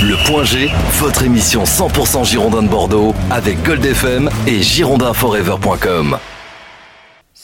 Le Point G, votre émission 100% Girondin de Bordeaux avec Gold FM et girondinforever.com.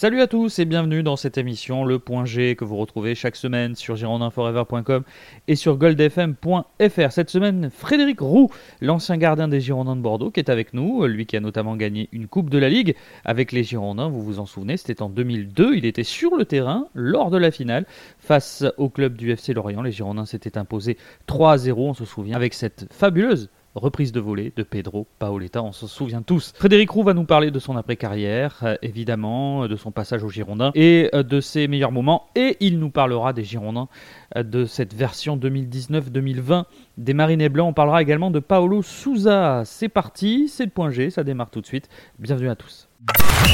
Salut à tous et bienvenue dans cette émission Le Point G que vous retrouvez chaque semaine sur girondinforever.com et sur goldfm.fr. Cette semaine, Frédéric Roux, l'ancien gardien des Girondins de Bordeaux, qui est avec nous, lui qui a notamment gagné une Coupe de la Ligue avec les Girondins, vous vous en souvenez, c'était en 2002, il était sur le terrain lors de la finale face au club du FC Lorient. Les Girondins s'étaient imposés 3 à 0, on se souvient, avec cette fabuleuse reprise de volée de Pedro Paoletta, on se souvient tous. Frédéric Roux va nous parler de son après-carrière, euh, évidemment, de son passage aux Girondins et euh, de ses meilleurs moments. Et il nous parlera des Girondins euh, de cette version 2019-2020 des Marinés Blancs. On parlera également de Paolo Souza. C'est parti, c'est le point G, ça démarre tout de suite. Bienvenue à tous.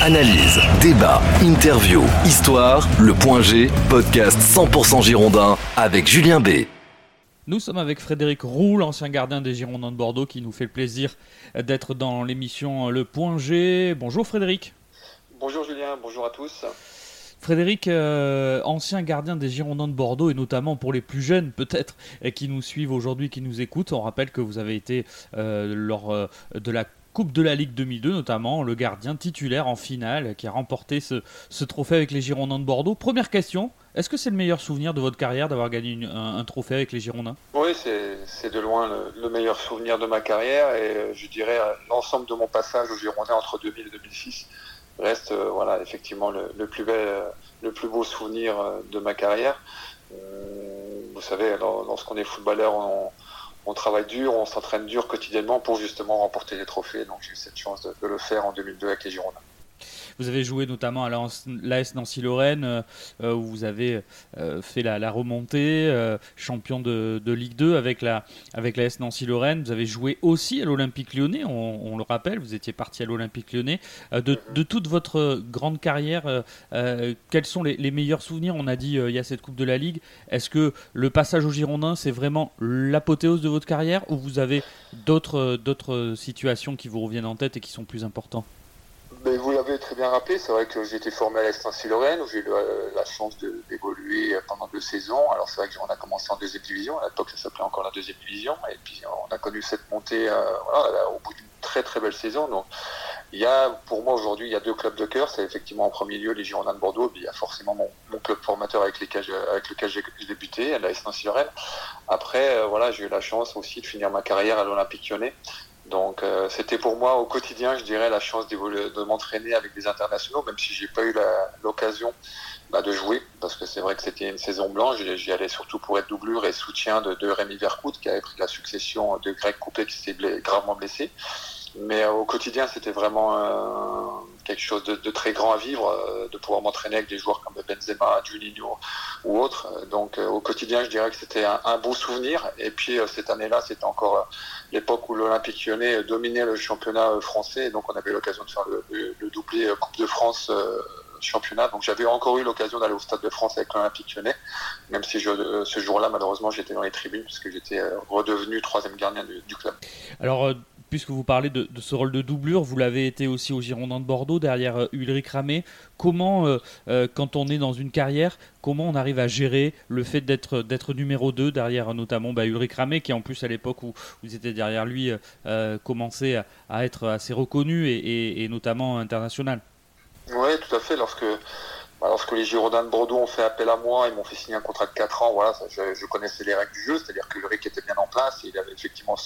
Analyse, débat, interview, histoire, le point G, podcast 100% Girondin avec Julien B. Nous sommes avec Frédéric Roux, l'ancien gardien des Girondins de Bordeaux, qui nous fait le plaisir d'être dans l'émission Le Point G. Bonjour Frédéric. Bonjour Julien, bonjour à tous. Frédéric, euh, ancien gardien des Girondins de Bordeaux, et notamment pour les plus jeunes peut-être, qui nous suivent aujourd'hui, qui nous écoutent, on rappelle que vous avez été euh, lors euh, de la Coupe de la Ligue 2002 notamment, le gardien titulaire en finale qui a remporté ce, trophée avec les Girondins de Bordeaux. Première question, est-ce que c'est le meilleur souvenir de votre carrière d'avoir gagné un, trophée avec les Girondins? Oui, c'est de loin le, meilleur souvenir de ma carrière et euh, je dirais euh, l'ensemble de mon passage aux Girondins entre 2000 et 2006 reste euh, voilà effectivement le, plus bel, le plus beau souvenir de ma carrière. vous savez, lorsqu'on est footballeur, on, travaille dur, on s'entraîne dur quotidiennement pour justement remporter les trophées. Donc j'ai eu cette chance de, le faire en 2002 avec les Girondins. Vous avez joué notamment à l'AS Nancy-Lorraine, euh, euh, où vous avez euh, fait la, remontée, champion de, Ligue 2 avec la avec l'AS Nancy-Lorraine. Vous avez joué aussi à l'Olympique lyonnais, on, le rappelle, vous étiez parti à l'Olympique lyonnais. De, toute votre grande carrière, quels sont les, meilleurs souvenirs? On a dit il y a cette Coupe de la Ligue. Est-ce que le passage au Girondins, c'est vraiment l'apothéose de votre carrière, ou vous avez d'autres situations qui vous reviennent en tête et qui sont plus importantes vous l'avez très bien rappelé, c'est vrai que j'ai été formé à l'Est lorraine où j'ai eu la, chance d'évoluer pendant deux saisons. Alors c'est vrai qu'on a commencé en deuxième division, à l'époque ça s'appelait encore la deuxième division, et puis on a connu cette montée euh, au bout d'une très très belle saison. Donc il y a, pour moi aujourd'hui, il y a deux clubs de cœur. C'est effectivement en premier lieu les Girondins de Bordeaux, puis il y a forcément mon, club formateur avec, lequel j'ai débuté, l'AS Nancy-Lorraine. Après, euh, voilà, j'ai eu la chance aussi de finir ma carrière à l'Olympique lyonnais. Donc euh, c'était pour moi au quotidien, je dirais, la chance de m'entraîner avec des internationaux, même si j'ai pas eu l'occasion bah, de jouer, parce que c'est vrai que c'était une saison blanche. J'y allais surtout pour être doublure et soutien de, Rémi Vercoute, qui avait pris la succession de Greg Coupé, qui s'était gravement blessé. Mais euh, au quotidien, c'était vraiment euh, quelque chose de, très grand à vivre, euh, de pouvoir m'entraîner avec des joueurs comme Benzema, Juninho ou autres. Donc au quotidien, je dirais que c'était un, beau souvenir. Et puis cette année-là, c'était encore l'époque où l'Olympique lyonnais dominait le championnat français. Donc on avait l'occasion de faire le, doublé Coupe de France championnat. Donc j'avais encore eu l'occasion d'aller au Stade de France avec l'Olympique lyonnais, même si ce jour-là, malheureusement, j'étais dans les tribunes puisque j'étais redevenu troisième gardien du, du club. Alors puisque vous parlez de, ce rôle de doublure, vous l'avez été aussi au Girondin de Bordeaux, derrière euh, Ulrich Ramé. Comment, euh, euh, quand on est dans une carrière, comment on arrive à gérer le fait d'être, d'être numéro 2 derrière notamment bah, Ulrich Ramé, qui en plus à l'époque où vous étiez derrière lui commençait à, être assez reconnu et, et notamment international? Oui, tout à fait. Lorsque lorsque les Girondins de Bordeaux ont fait appel à moi, ils m'ont fait signer un contrat de 4 ans. Voilà, je, connaissais les règles du jeu, c'est-à-dire que Ulrich était bien en place, et il avait effectivement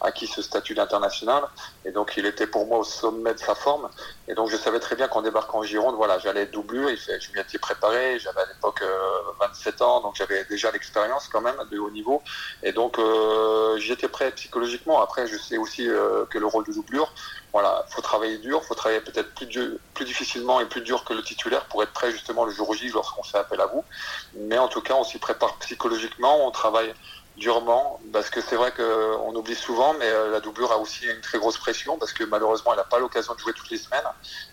acquis ce statut d'international, et donc il était pour moi au sommet de sa forme. Et donc je savais très bien qu'en débarquant en Gironde, voilà, j'allais être doublure. Je m'y étais préparé, j'avais à l'époque 27 euh, ans, donc j'avais déjà l'expérience quand même de haut niveau, et donc euh, j'étais prêt psychologiquement. Après, je sais aussi euh, que le rôle de doublure, voilà, faut travailler dur, faut travailler peut-être plus, plus difficilement et plus dur que le titulaire pour être prêt justement le jour J lorsqu'on fait appel à vous. Mais en tout cas, on s'y prépare psychologiquement, on travaille durement, parce que c'est vrai qu'on oublie souvent, mais euh, la doublure a aussi une très grosse pression, parce que malheureusement, elle n'a pas l'occasion de jouer toutes les semaines.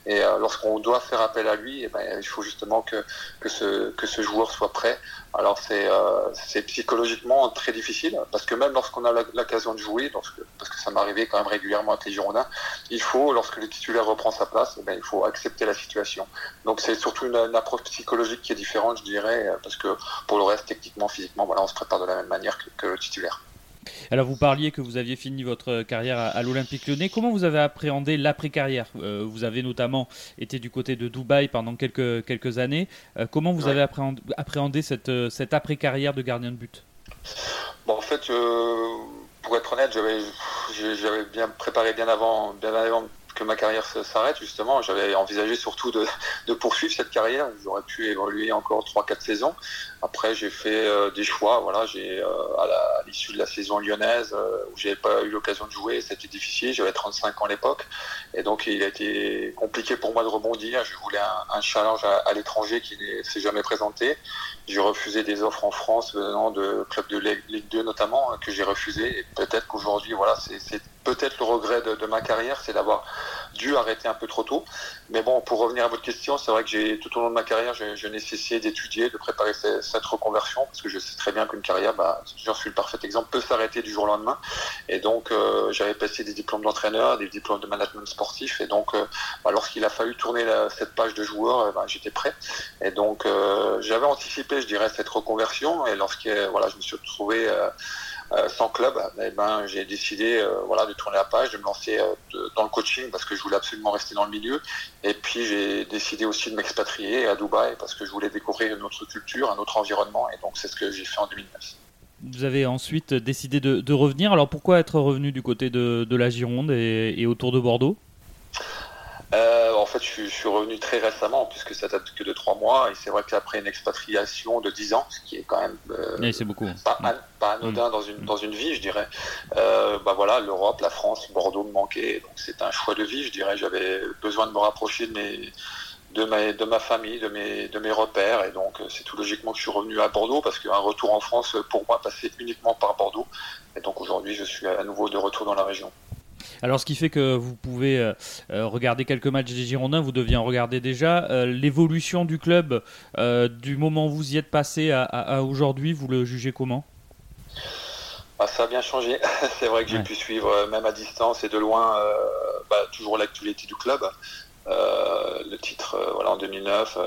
Et euh, lorsqu'on doit faire appel à lui, eh ben, il faut justement que, que, ce, que ce joueur soit prêt. Alors c'est euh, psychologiquement très difficile, parce que même lorsqu'on a l'occasion de jouer, parce que ça m'arrivait quand même régulièrement avec les Girondins, il faut, lorsque le titulaire reprend sa place, eh ben, il faut accepter la situation. Donc c'est surtout une, approche psychologique qui est différente, je dirais, parce que pour le reste, techniquement, physiquement, voilà, on se prépare de la même manière que, que le titulaire. Alors vous parliez que vous aviez fini votre carrière à, l'Olympique lyonnais. Comment vous avez appréhendé l'après-carrière? Euh, Vous avez notamment été du côté de Dubaï pendant quelques, quelques années. Euh, comment vous avez appréhendé, cette, euh, cette après-carrière de gardien de but? Bon, En fait, pour être honnête, j'avais bien préparé bien avant, bien avant que ma carrière s'arrête justement. J'avais envisagé surtout de, poursuivre cette carrière. J'aurais pu évoluer encore 3-4 saisons. Après, j'ai fait euh, des choix. Voilà, j'ai euh, à l'issue de la saison lyonnaise euh, où j'avais pas eu l'occasion de jouer, c'était difficile. J'avais 35 ans à l'époque, et donc il a été compliqué pour moi de rebondir. Je voulais un, challenge à, à l'étranger qui ne s'est jamais présenté. J'ai refusé des offres en France venant de clubs de Ligue 2 notamment que j'ai refusé. Peut-être qu'aujourd'hui, voilà, c'est peut-être le regret de, de ma carrière, c'est d'avoir dû arrêter un peu trop tôt. Mais bon, pour revenir à votre question, c'est vrai que j'ai tout au long de ma carrière, je, je n'ai cessé d'étudier, de préparer cette reconversion, parce que je sais très bien qu'une carrière, bah, j'en suis le parfait exemple, peut s'arrêter du jour au lendemain. Et donc, euh, j'avais passé des diplômes d'entraîneur, des diplômes de management sportif, et donc, euh, bah, lorsqu'il a fallu tourner cette page de joueur, euh, bah, j'étais prêt. Et donc, j'avais anticipé, je dirais, cette reconversion, et lorsque voilà, je me suis retrouvé euh, sans club, eh ben, j'ai décidé euh, voilà, de tourner la page, de me lancer euh, dans le coaching parce que je voulais absolument rester dans le milieu. Et puis j'ai décidé aussi de m'expatrier à Dubaï parce que je voulais découvrir une autre culture, un autre environnement. Et donc c'est ce que j'ai fait en 2009. Vous avez ensuite décidé de, revenir. Alors pourquoi être revenu du côté de, la Gironde et autour de Bordeaux? Euh, en fait, je, suis revenu très récemment, puisque ça date que de trois mois, et c'est vrai qu'après une expatriation de dix ans, ce qui est quand même euh, c'est beaucoup. Pas, anodin mm. dans, une, dans une vie, je dirais, euh, bah voilà, l'Europe, la France, Bordeaux me manquaient, donc c'est un choix de vie, je dirais. J'avais besoin de me rapprocher de mes de ma, de ma famille, de mes, de mes repères. Et donc, c'est tout logiquement que je suis revenu à Bordeaux parce qu'un retour en France, pour moi, passait uniquement par Bordeaux. Et donc, aujourd'hui, je suis à nouveau de retour dans la région. Alors, ce qui fait que vous pouvez euh, euh, regarder quelques matchs des Girondins, vous deviez en regarder déjà. Euh, l'évolution du club, du moment où vous y êtes passé à, aujourd'hui, vous le jugez comment? Ah, ça a bien changé. C'est vrai que j'ai pu suivre, même à distance et de loin, bah, toujours l'actualité du club. le titre voilà, en 2009,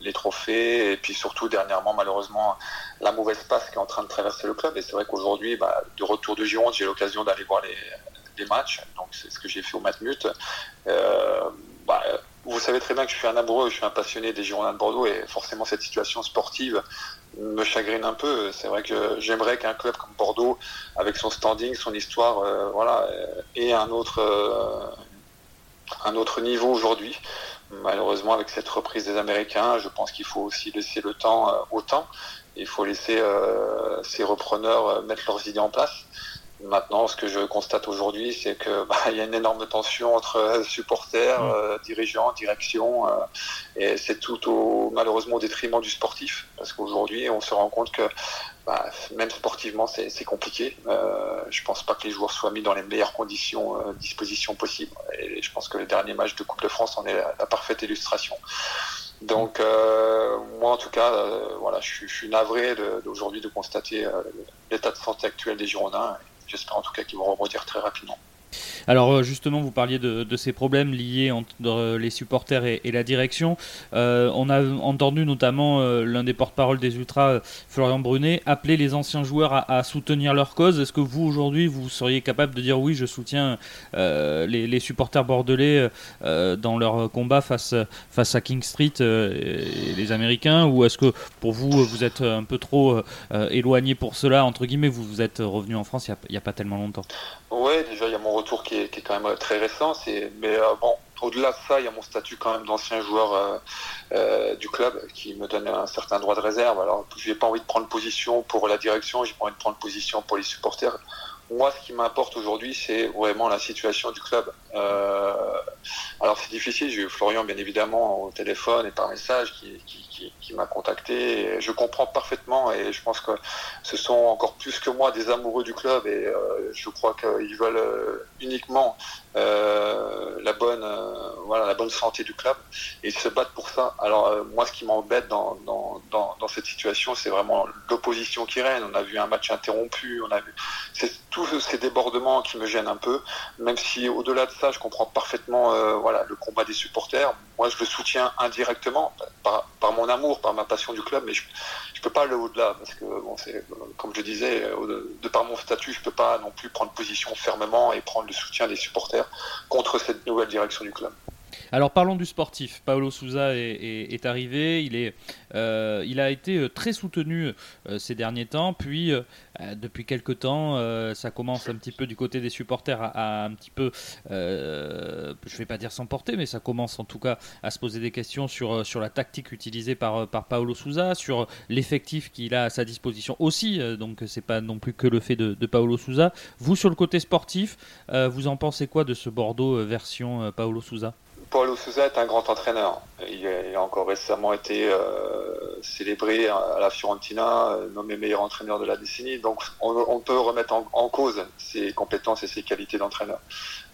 les trophées, et puis surtout dernièrement, malheureusement, la mauvaise passe qui est en train de traverser le club. Et c'est vrai qu'aujourd'hui, bah, de retour de Gironde, j'ai l'occasion d'aller voir les, des matchs. Donc c'est ce que j'ai fait au Matmut. Euh, bah, vous savez très bien que je suis un amoureux, je suis un passionné des Girondins de Bordeaux et forcément cette situation sportive me chagrine un peu. C'est vrai que j'aimerais qu'un club comme Bordeaux, avec son standing, son histoire, euh, voilà, ait un autre, euh, un autre niveau aujourd'hui. Malheureusement, avec cette reprise des Américains, je pense qu'il faut aussi laisser le temps au temps. Il faut laisser ces repreneurs mettre leurs idées en place. Maintenant, ce que je constate aujourd'hui, c'est que bah, il y a une énorme tension entre euh, supporters, mm. euh, dirigeants, direction, euh, et c'est tout au, malheureusement au détriment du sportif, parce qu'aujourd'hui, on se rend compte que bah, même sportivement, c'est compliqué. Euh, je pense pas que les joueurs soient mis dans les meilleures conditions, euh, dispositions possibles, et je pense que le dernier match de Coupe de France en est la, parfaite illustration. Donc, moi, en tout cas, voilà, je, je, suis navré d'aujourd'hui de, de, constater l'état de santé actuel des Girondins. J'espère en tout cas qu'ils vont rebondir très rapidement. Alors euh, justement, vous parliez de, ces problèmes liés entre euh, les supporters et, la direction. Euh, on a entendu notamment l'un des porte-parole des Ultras, Florian Brunet, appeler les anciens joueurs à, soutenir leur cause. Est-ce que vous, aujourd'hui, vous seriez capable de dire oui, je soutiens les, supporters bordelais dans leur combat face, face à King Street et les Américains? Ou est-ce que pour vous, vous êtes un peu trop éloigné pour cela Entre guillemets, vous, vous êtes revenu en France il n'y a, pas tellement longtemps? Oui, déjà, il y a mon retour qui est, quand même très récent. Mais euh, au-delà de ça, il y a mon statut quand même d'ancien joueur euh, euh, du club qui me donne un certain droit de réserve. Alors, je n'ai pas envie de prendre position pour la direction, j'ai pas envie de prendre position pour les supporters. Moi, ce qui m'importe aujourd'hui, c'est vraiment la situation du club. Alors, c'est difficile. J'ai eu Florian, bien évidemment, au téléphone et par message, qui, m'a contacté. je comprends parfaitement et je pense que ce sont encore plus que moi des amoureux du club et euh, je crois qu'ils veulent euh, uniquement euh, la bonne voilà la bonne santé du club et ils se battent pour ça. Alors moi, ce qui m'embête dans, dans, dans, cette situation, c'est vraiment l'opposition qui règne. On a vu un match interrompu, on a vu tous ces débordements qui me gênent un peu, même si au-delà de ça, je comprends parfaitement euh, le combat des supporters. Moi, je le soutiens indirectement par, mon amour, par ma passion du club, mais je ne peux pas aller au-delà, parce que, comme je disais, de par mon statut, je ne peux pas non plus prendre position fermement et prendre le soutien des supporters contre cette nouvelle direction du club. Alors parlons du sportif. Paolo Souza est, arrivé, il, est, euh, a été euh, très soutenu euh, ces derniers temps, puis depuis quelques temps, ça commence un petit peu du côté des supporters à, un petit peu, je ne vais pas dire s'emporter, mais ça commence en tout cas à se poser des questions sur, la tactique utilisée par, par Paolo Souza, sur l'effectif qu'il a à sa disposition aussi, donc c'est pas non plus que le fait de, de Paolo Souza. Vous sur le côté sportif, vous en pensez quoi de ce Bordeaux version Paolo Souza? Paulo Souza est un grand entraîneur. Il a, encore récemment été euh, célébré à la Fiorentina, euh, nommé meilleur entraîneur de la décennie. Donc on, peut remettre en, cause ses compétences et ses qualités d'entraîneur.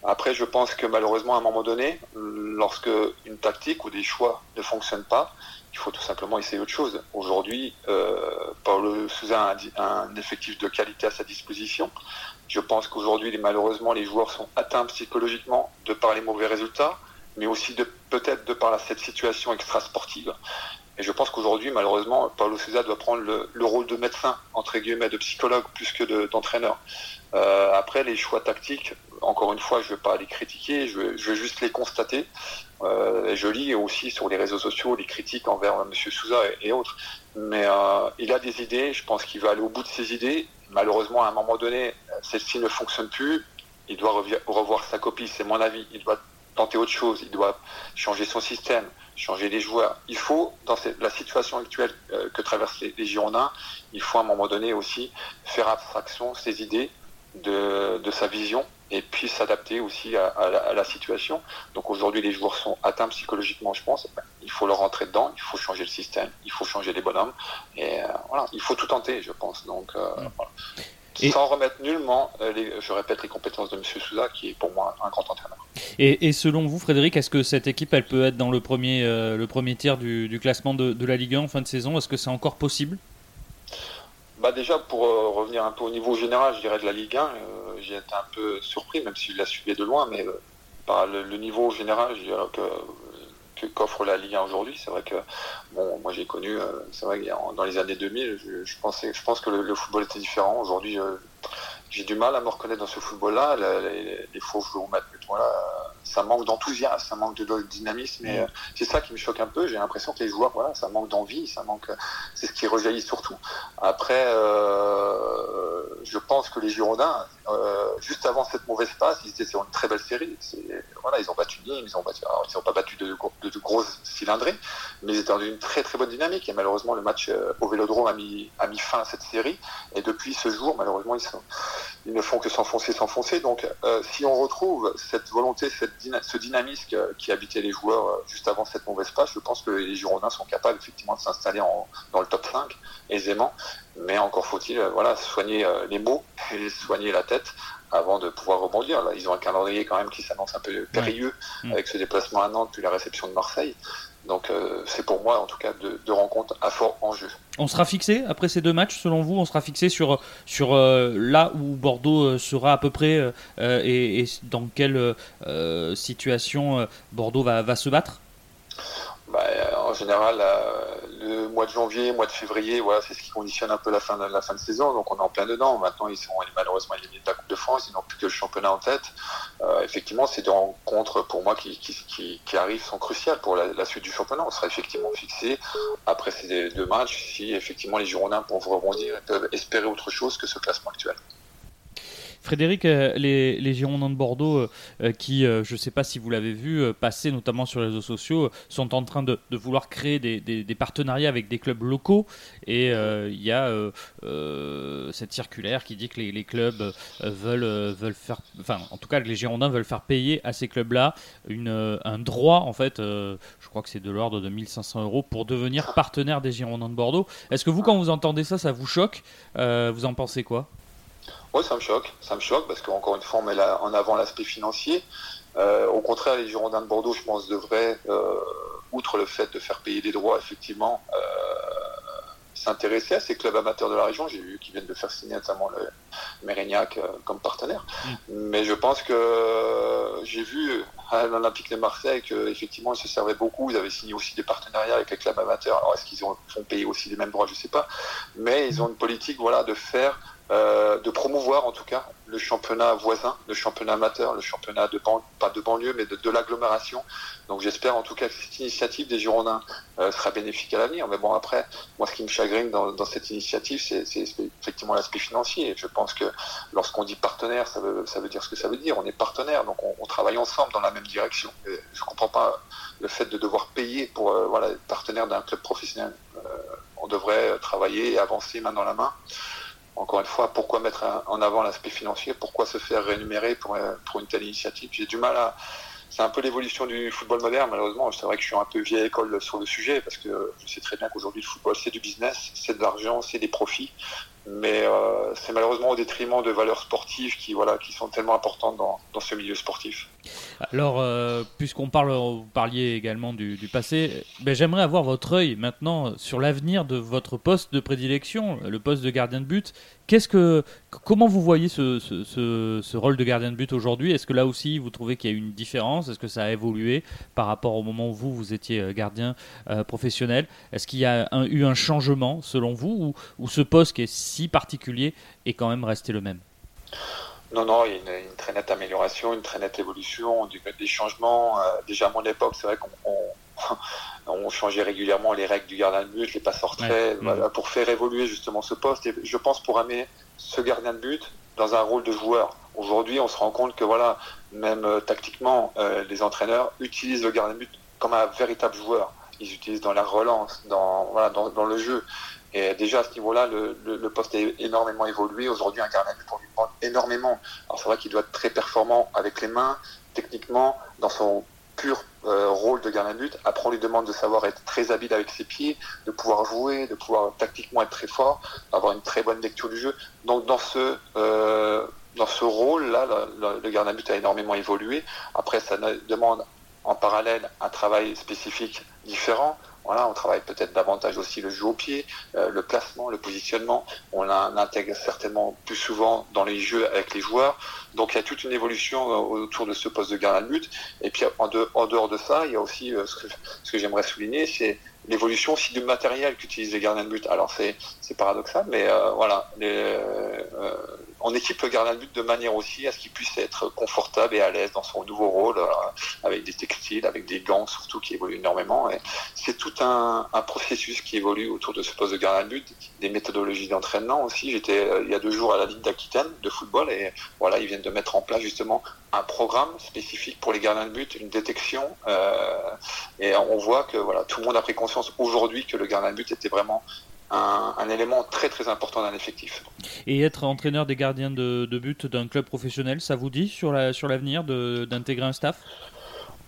Après, je pense que malheureusement, à un moment donné, lorsque une tactique ou des choix ne fonctionnent pas, il faut tout simplement essayer autre chose. Aujourd'hui, euh, Paulo Souza a un, effectif de qualité à sa disposition. Je pense qu'aujourd'hui, malheureusement, les joueurs sont atteints psychologiquement de par les mauvais résultats mais aussi de peut-être de par cette situation extra-sportive. Et je pense qu'aujourd'hui, malheureusement, Paulo Souza doit prendre le, rôle de médecin, entre guillemets, de psychologue plus que d'entraîneur. euh, après, les choix tactiques, encore une fois, je ne vais pas les critiquer, je vais, je juste les constater. Euh, et je lis aussi sur les réseaux sociaux les critiques envers M. Souza et, autres. Mais euh, il a des idées, je pense qu'il va aller au bout de ses idées. Malheureusement, à un moment donné, celle-ci ne fonctionne plus. Il doit revoir sa copie, c'est mon avis. Il doit tenter autre chose, il doit changer son système, changer les joueurs. Il faut, dans la situation actuelle euh, que traversent les, Girondins, il faut à un moment donné aussi faire abstraction ses idées, de, sa vision, et puis s'adapter aussi à, la, situation. Donc aujourd'hui, les joueurs sont atteints psychologiquement, je pense. Il faut leur rentrer dedans, il faut changer le système, il faut changer les bonhommes, et euh, voilà, il faut tout tenter, je pense. Donc euh, mm. voilà. Sans remettre nullement, je répète, les compétences de M. Souza, qui est pour moi un grand entraîneur. Et, selon vous, Frédéric, est-ce que cette équipe, elle peut être dans le premier, euh, le premier tiers du, classement de, la Ligue 1 en fin de saison? Est-ce que c'est encore possible? Bah Déjà, pour euh, revenir un peu au niveau général, je dirais de la Ligue 1, j'ai été un peu surpris, même si je la suivais de loin, mais par le, niveau général, je que qu'offre la Ligue 1 aujourd'hui. C'est vrai que, bon, moi j'ai connu, euh, c'est vrai que dans les années 2000, je, pensais, je pense que le, football était différent. Aujourd'hui, j'ai du mal à me reconnaître dans ce football-là. Les, les, faux joueurs voilà, ça manque d'enthousiasme, ça manque de, dynamisme. Et euh, c'est ça qui me choque un peu. J'ai l'impression que les joueurs, voilà, ça manque d'envie, ça manque. C'est ce qui rejaillit surtout. Après, euh, je pense que les Girondins, euh, juste avant cette mauvaise passe, ils étaient sur une très belle série. Voilà, ils ont battu Nîmes, ils ont battu, ils n'ont pas battu de, de, grosses cylindrées, mais ils étaient dans une très très bonne dynamique. Et malheureusement, le match au Vélodrome a mis, a mis fin à cette série. Et depuis ce jour, malheureusement, ils, sont, ils ne font que s'enfoncer, s'enfoncer. Donc, si on retrouve cette volonté, cette ce dynamisme qui habitait les joueurs euh, juste avant cette mauvaise passe, je pense que les Girondins sont capables effectivement de s'installer dans le top 5 aisément. Mais encore faut-il euh, voilà, soigner euh, les mots et soigner la tête avant de pouvoir rebondir. Là, ils ont un calendrier quand même qui s'annonce un peu périlleux mm. avec ce déplacement à Nantes puis la réception de Marseille. Donc euh, c'est pour moi en tout cas deux, rencontres à fort enjeu. On sera fixé après ces deux matchs selon vous On sera fixé sur, sur euh, là où Bordeaux euh, sera à peu près et, dans quelle situation Bordeaux va, va se battre? Bah, En général, le mois de janvier, mois de février, voilà, c'est ce qui conditionne un peu la fin de la fin de saison. Donc on est en plein dedans. Maintenant, ils sont malheureusement éliminés de la Coupe de France. Ils n'ont plus que le championnat en tête. Euh, effectivement, ces deux rencontres pour moi qui, qui, qui, arrivent sont cruciales pour la, suite du championnat. On sera effectivement fixé après ces deux matchs si effectivement les Girondins peuvent rebondir et peuvent espérer autre chose que ce classement actuel. Frédéric, euh, les, Girondins de Bordeaux, euh, euh, qui, je ne sais pas si vous l'avez vu, passer notamment sur les réseaux sociaux, sont en train de, vouloir créer des, partenariats avec des clubs locaux. Et il y a cette circulaire qui dit que les, clubs veulent, faire, enfin, en tout cas, les Girondins veulent faire payer à ces clubs-là un droit, en fait, je crois que c'est de l'ordre de 1500 euros pour devenir partenaire des Girondins de Bordeaux. Est-ce que vous, quand vous entendez ça, ça vous choque? Vous en pensez quoi? Oui, ça me choque. Ça me choque parce qu'encore une fois, on met en avant l'aspect financier. Euh, au contraire, les Girondins de Bordeaux, je pense, devraient, euh, outre le fait de faire payer des droits, effectivement, euh, s'intéresser à ces clubs amateurs de la région. J'ai vu qu'ils viennent de faire signer notamment le Mérignac comme partenaire. Mm. Mais je pense que j'ai vu à l'Olympique de Marseille qu'effectivement, ils se servaient beaucoup. Ils avaient signé aussi des partenariats avec les clubs amateurs. Alors, est-ce qu'ils font payer aussi les mêmes droits? Je ne sais pas. Mais ils ont une politique voilà, de faire euh, de promouvoir en tout cas le championnat voisin, le championnat amateur, le championnat de pas de banlieue mais de, l'agglomération. Donc j'espère en tout cas que cette initiative des Girondins euh, sera bénéfique à l'avenir. Mais bon après, moi ce qui me chagrine dans, cette initiative, c'est effectivement l'aspect financier. Je pense que lorsqu'on dit partenaire, ça veut, ça veut dire ce que ça veut dire. On est partenaire, donc on, travaille ensemble dans la même direction. Je comprends pas le fait de devoir payer pour euh, voilà, être partenaire d'un club professionnel. on devrait travailler et avancer main dans la main encore une fois, pourquoi mettre en avant l'aspect financier? Pourquoi se faire rémunérer pour, euh, pour une telle initiative? J'ai du mal à. C'est un peu l'évolution du football moderne, malheureusement. C'est vrai que je suis un peu vieille école sur le sujet, parce que je sais très bien qu'aujourd'hui, le football, c'est du business, c'est de l'argent, c'est des profits mais euh, c'est malheureusement au détriment de valeurs sportives qui, voilà, qui sont tellement importantes dans, dans ce milieu sportif. Alors, euh, puisqu'on parle, vous parliez également du, passé, ben, j'aimerais avoir votre œil maintenant sur l'avenir de votre poste de prédilection, le poste de gardien de but. Qu'est-ce que, comment vous voyez ce, ce, ce, rôle de gardien de but aujourd'hui? Est-ce que là aussi vous trouvez qu'il y a une différence? Est-ce que ça a évolué par rapport au moment où vous, vous étiez euh, gardien professionnel? Est-ce qu'il y a eu un changement selon vous ou, ou ce poste qui est si particulier est quand même resté le même non, non, il y a une, très nette amélioration, une très nette évolution, des changements. Euh, déjà à mon époque, c'est vrai qu'on changeait régulièrement les règles du gardien de but, les passes retraits, pour faire évoluer justement ce poste. Et je pense pour amener ce gardien de but dans un rôle de joueur. Aujourd'hui, on se rend compte que voilà, même euh, tactiquement, euh, les entraîneurs utilisent le gardien de but comme un véritable joueur. Ils utilisent dans la relance, dans, voilà, dans le jeu. Et déjà à ce niveau-là, le, poste a énormément évolué. Aujourd'hui, un gardien but, on lui demande énormément. Alors c'est vrai qu'il doit être très performant avec les mains, techniquement, dans son pur euh, rôle de gardien de but. Après, on lui demande de savoir être très habile avec ses pieds, de pouvoir jouer, de pouvoir tactiquement être très fort, d'avoir une très bonne lecture du jeu. Donc dans ce euh, dans ce rôle-là, le, le gardien de but a énormément évolué. Après, ça demande en parallèle un travail spécifique différent. Voilà, on travaille peut-être davantage aussi le jeu au pied, euh, le placement, le positionnement. On l'intègre certainement plus souvent dans les jeux avec les joueurs. Donc il y a toute une évolution euh, autour de ce poste de gardien de but. Et puis en, dehors de ça, il y a aussi euh, ce que, ce que j'aimerais souligner, c'est l'évolution aussi du matériel qu'utilisent les gardiens de but. Alors c'est paradoxal, mais voilà, les, on équipe le gardien de but de manière aussi à ce qu'il puisse être confortable et à l'aise dans son nouveau rôle, euh, avec des textiles, avec des gants surtout qui évoluent énormément. C'est tout un, processus qui évolue autour de ce poste de gardien de but, des méthodologies d'entraînement aussi. J'étais euh, il y a deux jours à la Ligue d'Aquitaine de football et voilà, ils viennent de mettre en place justement un programme spécifique pour les gardiens de but, une détection. Euh, et on voit que voilà, tout le monde a pris conscience aujourd'hui que le gardien de but était vraiment un, élément très très important d'un effectif. Et être entraîneur des gardiens de, but d'un club professionnel, ça vous dit sur l'avenir la, sur d'intégrer un staff?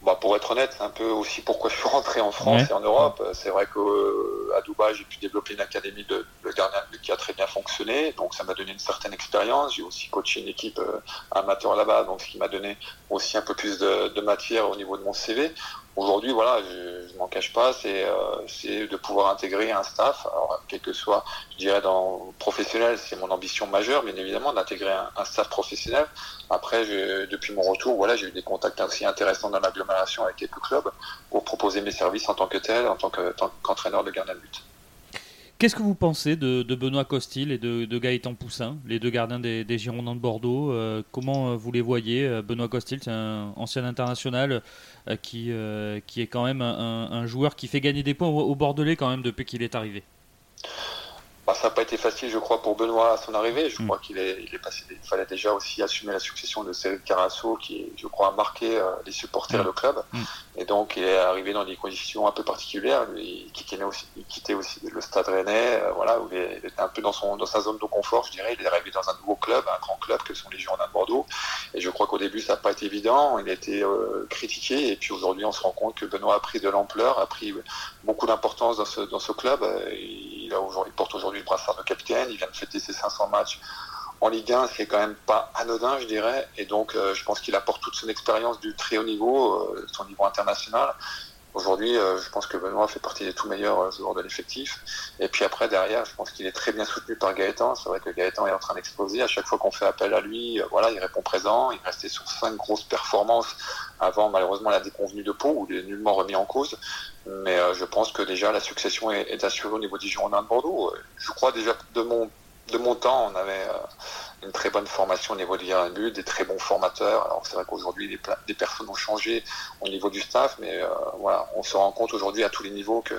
Bah, pour être honnête, c'est un peu aussi pourquoi je suis rentré en France et en Europe. C'est vrai qu'à euh, Dubaï, j'ai pu développer une académie de, de gardien qui a très bien fonctionné, donc ça m'a donné une certaine expérience. J'ai aussi coaché une équipe euh, amateur là-bas, donc ce qui m'a donné aussi un peu plus de, de, matière au niveau de mon CV aujourd'hui, voilà, je, je m'en cache pas, c'est euh, de pouvoir intégrer un staff, alors quel que soit, je dirais dans professionnel, c'est mon ambition majeure, bien évidemment, d'intégrer un, staff professionnel. Après, depuis mon retour, voilà, j'ai eu des contacts aussi intéressants dans l'agglomération avec quelques clubs pour proposer mes services en tant que tel, en tant qu'entraîneur de gardien de but. Qu'est-ce que vous pensez de, Benoît Costil et de, Gaëtan Poussin, les deux gardiens des, Girondins de Bordeaux euh, Comment euh, vous les voyez euh, Benoît Costil, c'est un ancien international qui, qui est quand même un, joueur qui fait gagner des points au Bordelais quand même depuis qu'il est arrivé? Bah, ça n'a pas été facile, je crois, pour Benoît à son arrivée. Je mm. crois qu'il est, il est passé. Il fallait déjà aussi assumer la succession de Cyril Carasso, qui, je crois, a marqué euh, les supporters mm. le club. Mm. Et donc, il est arrivé dans des conditions un peu particulières. Il quittait aussi, il quittait aussi le Stade Rennais, euh, voilà, où il était un peu dans son, dans sa zone de confort, je dirais. Il est arrivé dans un nouveau club, un grand club que sont les Girondins de Bordeaux. Et je crois qu'au début, ça n'a pas été évident. Il a été euh, critiqué. Et puis aujourd'hui, on se rend compte que Benoît a pris de l'ampleur, a pris beaucoup d'importance dans ce, dans ce club. Il, a aujourd'hui, il porte aujourd'hui le brassard de capitaine, il vient de fêter ses 500 matchs en Ligue 1, c'est quand même pas anodin, je dirais. Et donc, euh, je pense qu'il apporte toute son expérience du très haut niveau, euh, son niveau international. Aujourd'hui, euh, je pense que Benoît fait partie des tout meilleurs euh, joueurs de l'effectif. Et puis après, derrière, je pense qu'il est très bien soutenu par Gaëtan. C'est vrai que Gaëtan est en train d'exploser. À chaque fois qu'on fait appel à lui, euh, voilà, il répond présent. Il restait sur cinq grosses performances avant, malheureusement, la déconvenue de Pau, où il est nullement remis en cause. Mais je pense que déjà, la succession est, assurée au niveau du Girondin de Bordeaux. Je crois déjà de mon, de mon temps, on avait une très bonne formation au niveau du gardien but, des très bons formateurs. Alors c'est vrai qu'aujourd'hui des, personnes ont changé au niveau du staff, mais euh, voilà, on se rend compte aujourd'hui à tous les niveaux que,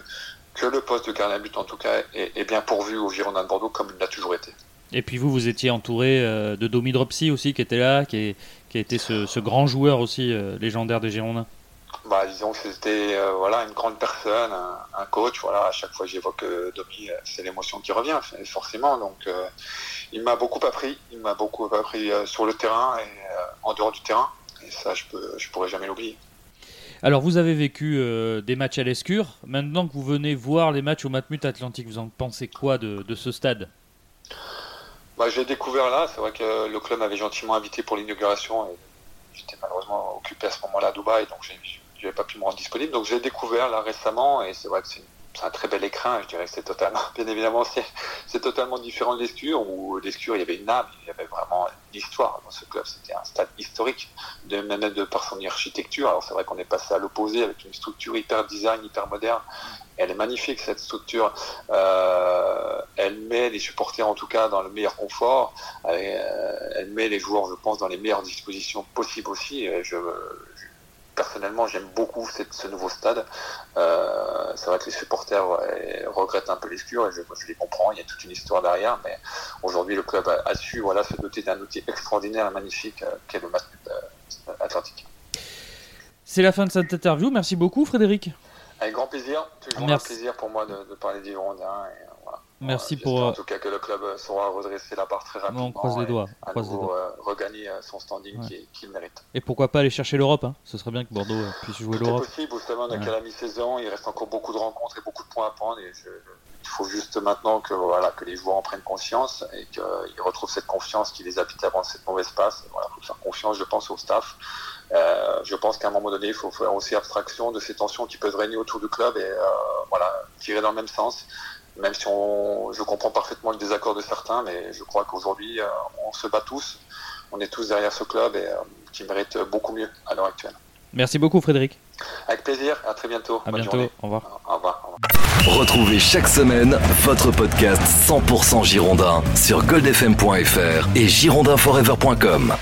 que le poste de gardien but en tout cas est, bien pourvu au Girondin de Bordeaux comme il l'a toujours été. Et puis vous, vous étiez entouré euh, de Domi Dropsy aussi qui était là, qui, qui a été ce, grand joueur aussi euh, légendaire des Girondins. Bah, disons que c'était voilà une grande personne, un, coach. Voilà, à chaque fois que j'évoque Domi, c'est l'émotion qui revient forcément. Donc il m'a beaucoup appris. Il m'a beaucoup appris euh, sur le terrain et euh, en dehors du terrain. Et ça, je ne je pourrais jamais l'oublier. Alors, vous avez vécu euh, des matchs à l'Escure. Maintenant que vous venez voir les matchs au Matmut Atlantique, vous en pensez quoi de, ce stade? Bah, J'ai découvert là. C'est vrai que le club m'avait gentiment invité pour l'inauguration. J'étais malheureusement occupé à ce moment-là à Dubaï, donc je n'avais pas pu me rendre disponible. Donc, j'ai découvert là récemment et c'est vrai que c'est une un très bel écrin, je dirais que c'est totalement, bien évidemment, c'est totalement différent de l'Escure, où l'Escure, il y avait une âme, il y avait vraiment une histoire dans ce club, c'était un stade historique, de, même de par son architecture, alors c'est vrai qu'on est passé à l'opposé avec une structure hyper design, hyper moderne, elle est magnifique cette structure, euh, elle met les supporters en tout cas dans le meilleur confort, euh, elle met les joueurs, je pense, dans les meilleures dispositions possibles aussi, je, personnellement, j'aime beaucoup ce nouveau stade. Euh, c'est vrai que les supporters regrettent un peu l'escure et je, je, les comprends. Il y a toute une histoire derrière, mais aujourd'hui, le club a, su voilà, se doter d'un outil extraordinaire et magnifique euh, qu'est le match euh, atlantique. C'est la fin de cette interview. Merci beaucoup, Frédéric. Avec grand plaisir. Toujours un plaisir pour moi de, parler du. Merci pour. En tout cas, que le club saura redresser la barre très rapidement. On croise les doigts. Nouveau, euh, regagner euh, son standing qu'il mérite. Et pourquoi pas aller chercher l'Europe hein Ce serait bien que Bordeaux euh, puisse jouer l'Europe. C'est possible, justement, donc à la mi-saison, il reste encore beaucoup de rencontres et beaucoup de points à prendre. Et il faut juste maintenant que, voilà, que les joueurs en prennent conscience et qu'ils retrouvent cette confiance qui les habite avant cette mauvaise passe. Il voilà, faut faire confiance, je pense, au staff. je pense qu'à un moment donné, il faut faire aussi abstraction de ces tensions qui peuvent régner autour du club et voilà, tirer dans le même sens même si on, je comprends parfaitement le désaccord de certains, mais je crois qu'aujourd'hui, euh, on se bat tous, on est tous derrière ce club et euh, qui mérite beaucoup mieux à l'heure actuelle. Merci beaucoup Frédéric. Avec plaisir, à très bientôt. À bientôt, au revoir. Au revoir. Retrouvez chaque semaine votre podcast 100% Girondin sur goldfm.fr et girondinforever.com.